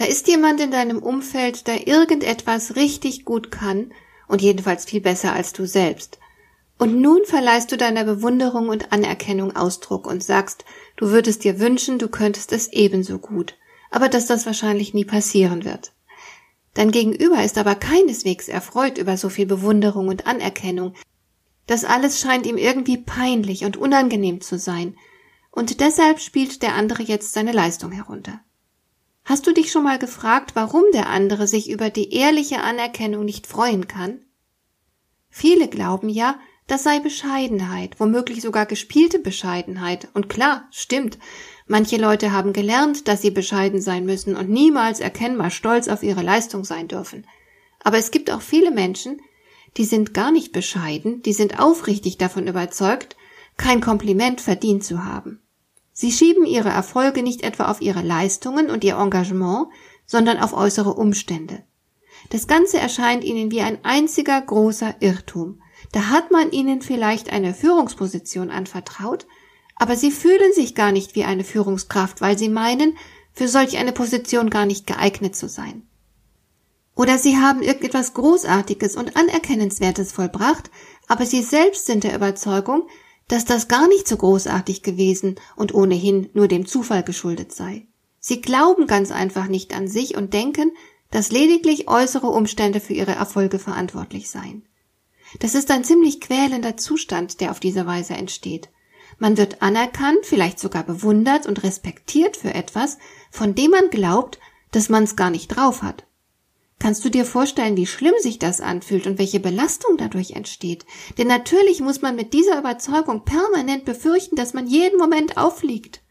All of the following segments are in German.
Da ist jemand in deinem Umfeld, der irgendetwas richtig gut kann und jedenfalls viel besser als du selbst. Und nun verleihst du deiner Bewunderung und Anerkennung Ausdruck und sagst, du würdest dir wünschen, du könntest es ebenso gut, aber dass das wahrscheinlich nie passieren wird. Dein Gegenüber ist aber keineswegs erfreut über so viel Bewunderung und Anerkennung. Das alles scheint ihm irgendwie peinlich und unangenehm zu sein, und deshalb spielt der andere jetzt seine Leistung herunter. Hast du dich schon mal gefragt, warum der andere sich über die ehrliche Anerkennung nicht freuen kann? Viele glauben ja, das sei Bescheidenheit, womöglich sogar gespielte Bescheidenheit. Und klar, stimmt. Manche Leute haben gelernt, dass sie bescheiden sein müssen und niemals erkennbar stolz auf ihre Leistung sein dürfen. Aber es gibt auch viele Menschen, die sind gar nicht bescheiden, die sind aufrichtig davon überzeugt, kein Kompliment verdient zu haben. Sie schieben ihre Erfolge nicht etwa auf ihre Leistungen und ihr Engagement, sondern auf äußere Umstände. Das Ganze erscheint ihnen wie ein einziger großer Irrtum. Da hat man ihnen vielleicht eine Führungsposition anvertraut, aber sie fühlen sich gar nicht wie eine Führungskraft, weil sie meinen, für solch eine Position gar nicht geeignet zu sein. Oder sie haben irgendetwas Großartiges und Anerkennenswertes vollbracht, aber sie selbst sind der Überzeugung, dass das gar nicht so großartig gewesen und ohnehin nur dem Zufall geschuldet sei. Sie glauben ganz einfach nicht an sich und denken, dass lediglich äußere Umstände für ihre Erfolge verantwortlich seien. Das ist ein ziemlich quälender Zustand, der auf diese Weise entsteht. Man wird anerkannt, vielleicht sogar bewundert und respektiert für etwas, von dem man glaubt, dass man es gar nicht drauf hat. Kannst du dir vorstellen, wie schlimm sich das anfühlt und welche Belastung dadurch entsteht? Denn natürlich muss man mit dieser Überzeugung permanent befürchten, dass man jeden Moment auffliegt,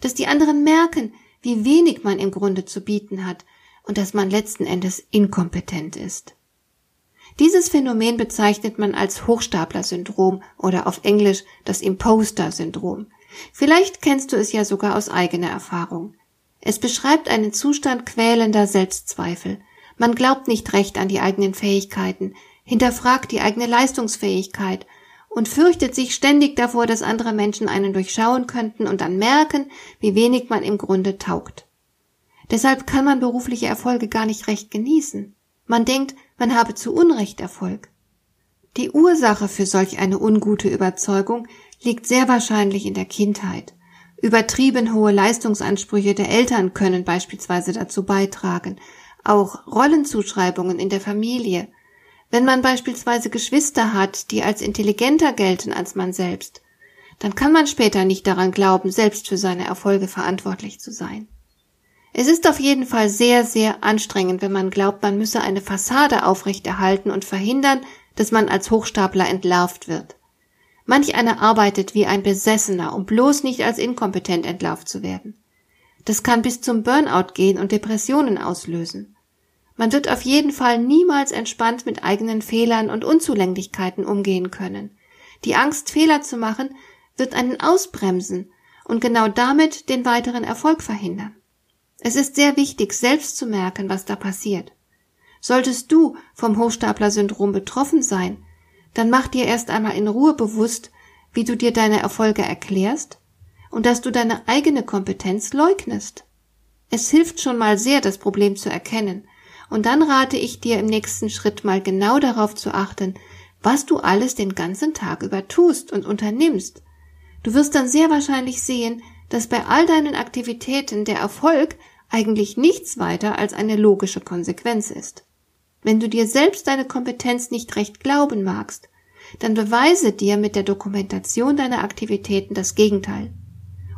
dass die anderen merken, wie wenig man im Grunde zu bieten hat und dass man letzten Endes inkompetent ist. Dieses Phänomen bezeichnet man als Hochstapler-Syndrom oder auf Englisch das Imposter-Syndrom. Vielleicht kennst du es ja sogar aus eigener Erfahrung. Es beschreibt einen Zustand quälender Selbstzweifel, man glaubt nicht recht an die eigenen Fähigkeiten, hinterfragt die eigene Leistungsfähigkeit und fürchtet sich ständig davor, dass andere Menschen einen durchschauen könnten und dann merken, wie wenig man im Grunde taugt. Deshalb kann man berufliche Erfolge gar nicht recht genießen. Man denkt, man habe zu Unrecht Erfolg. Die Ursache für solch eine ungute Überzeugung liegt sehr wahrscheinlich in der Kindheit. Übertrieben hohe Leistungsansprüche der Eltern können beispielsweise dazu beitragen, auch Rollenzuschreibungen in der Familie. Wenn man beispielsweise Geschwister hat, die als intelligenter gelten als man selbst, dann kann man später nicht daran glauben, selbst für seine Erfolge verantwortlich zu sein. Es ist auf jeden Fall sehr, sehr anstrengend, wenn man glaubt, man müsse eine Fassade aufrechterhalten und verhindern, dass man als Hochstapler entlarvt wird. Manch einer arbeitet wie ein Besessener, um bloß nicht als inkompetent entlarvt zu werden. Das kann bis zum Burnout gehen und Depressionen auslösen. Man wird auf jeden Fall niemals entspannt mit eigenen Fehlern und Unzulänglichkeiten umgehen können. Die Angst, Fehler zu machen, wird einen ausbremsen und genau damit den weiteren Erfolg verhindern. Es ist sehr wichtig, selbst zu merken, was da passiert. Solltest du vom Hochstapler-Syndrom betroffen sein, dann mach dir erst einmal in Ruhe bewusst, wie du dir deine Erfolge erklärst und dass du deine eigene Kompetenz leugnest. Es hilft schon mal sehr, das Problem zu erkennen und dann rate ich dir im nächsten Schritt mal genau darauf zu achten, was du alles den ganzen Tag über tust und unternimmst. Du wirst dann sehr wahrscheinlich sehen, dass bei all deinen Aktivitäten der Erfolg eigentlich nichts weiter als eine logische Konsequenz ist. Wenn du dir selbst deine Kompetenz nicht recht glauben magst, dann beweise dir mit der Dokumentation deiner Aktivitäten das Gegenteil.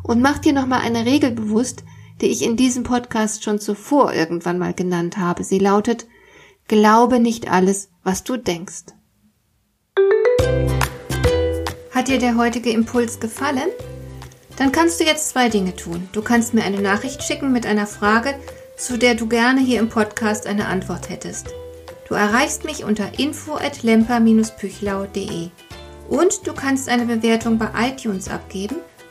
Und mach dir nochmal eine Regel bewusst, die ich in diesem Podcast schon zuvor irgendwann mal genannt habe. Sie lautet, glaube nicht alles, was du denkst. Hat dir der heutige Impuls gefallen? Dann kannst du jetzt zwei Dinge tun. Du kannst mir eine Nachricht schicken mit einer Frage, zu der du gerne hier im Podcast eine Antwort hättest. Du erreichst mich unter info at lemper-püchlau.de und du kannst eine Bewertung bei iTunes abgeben,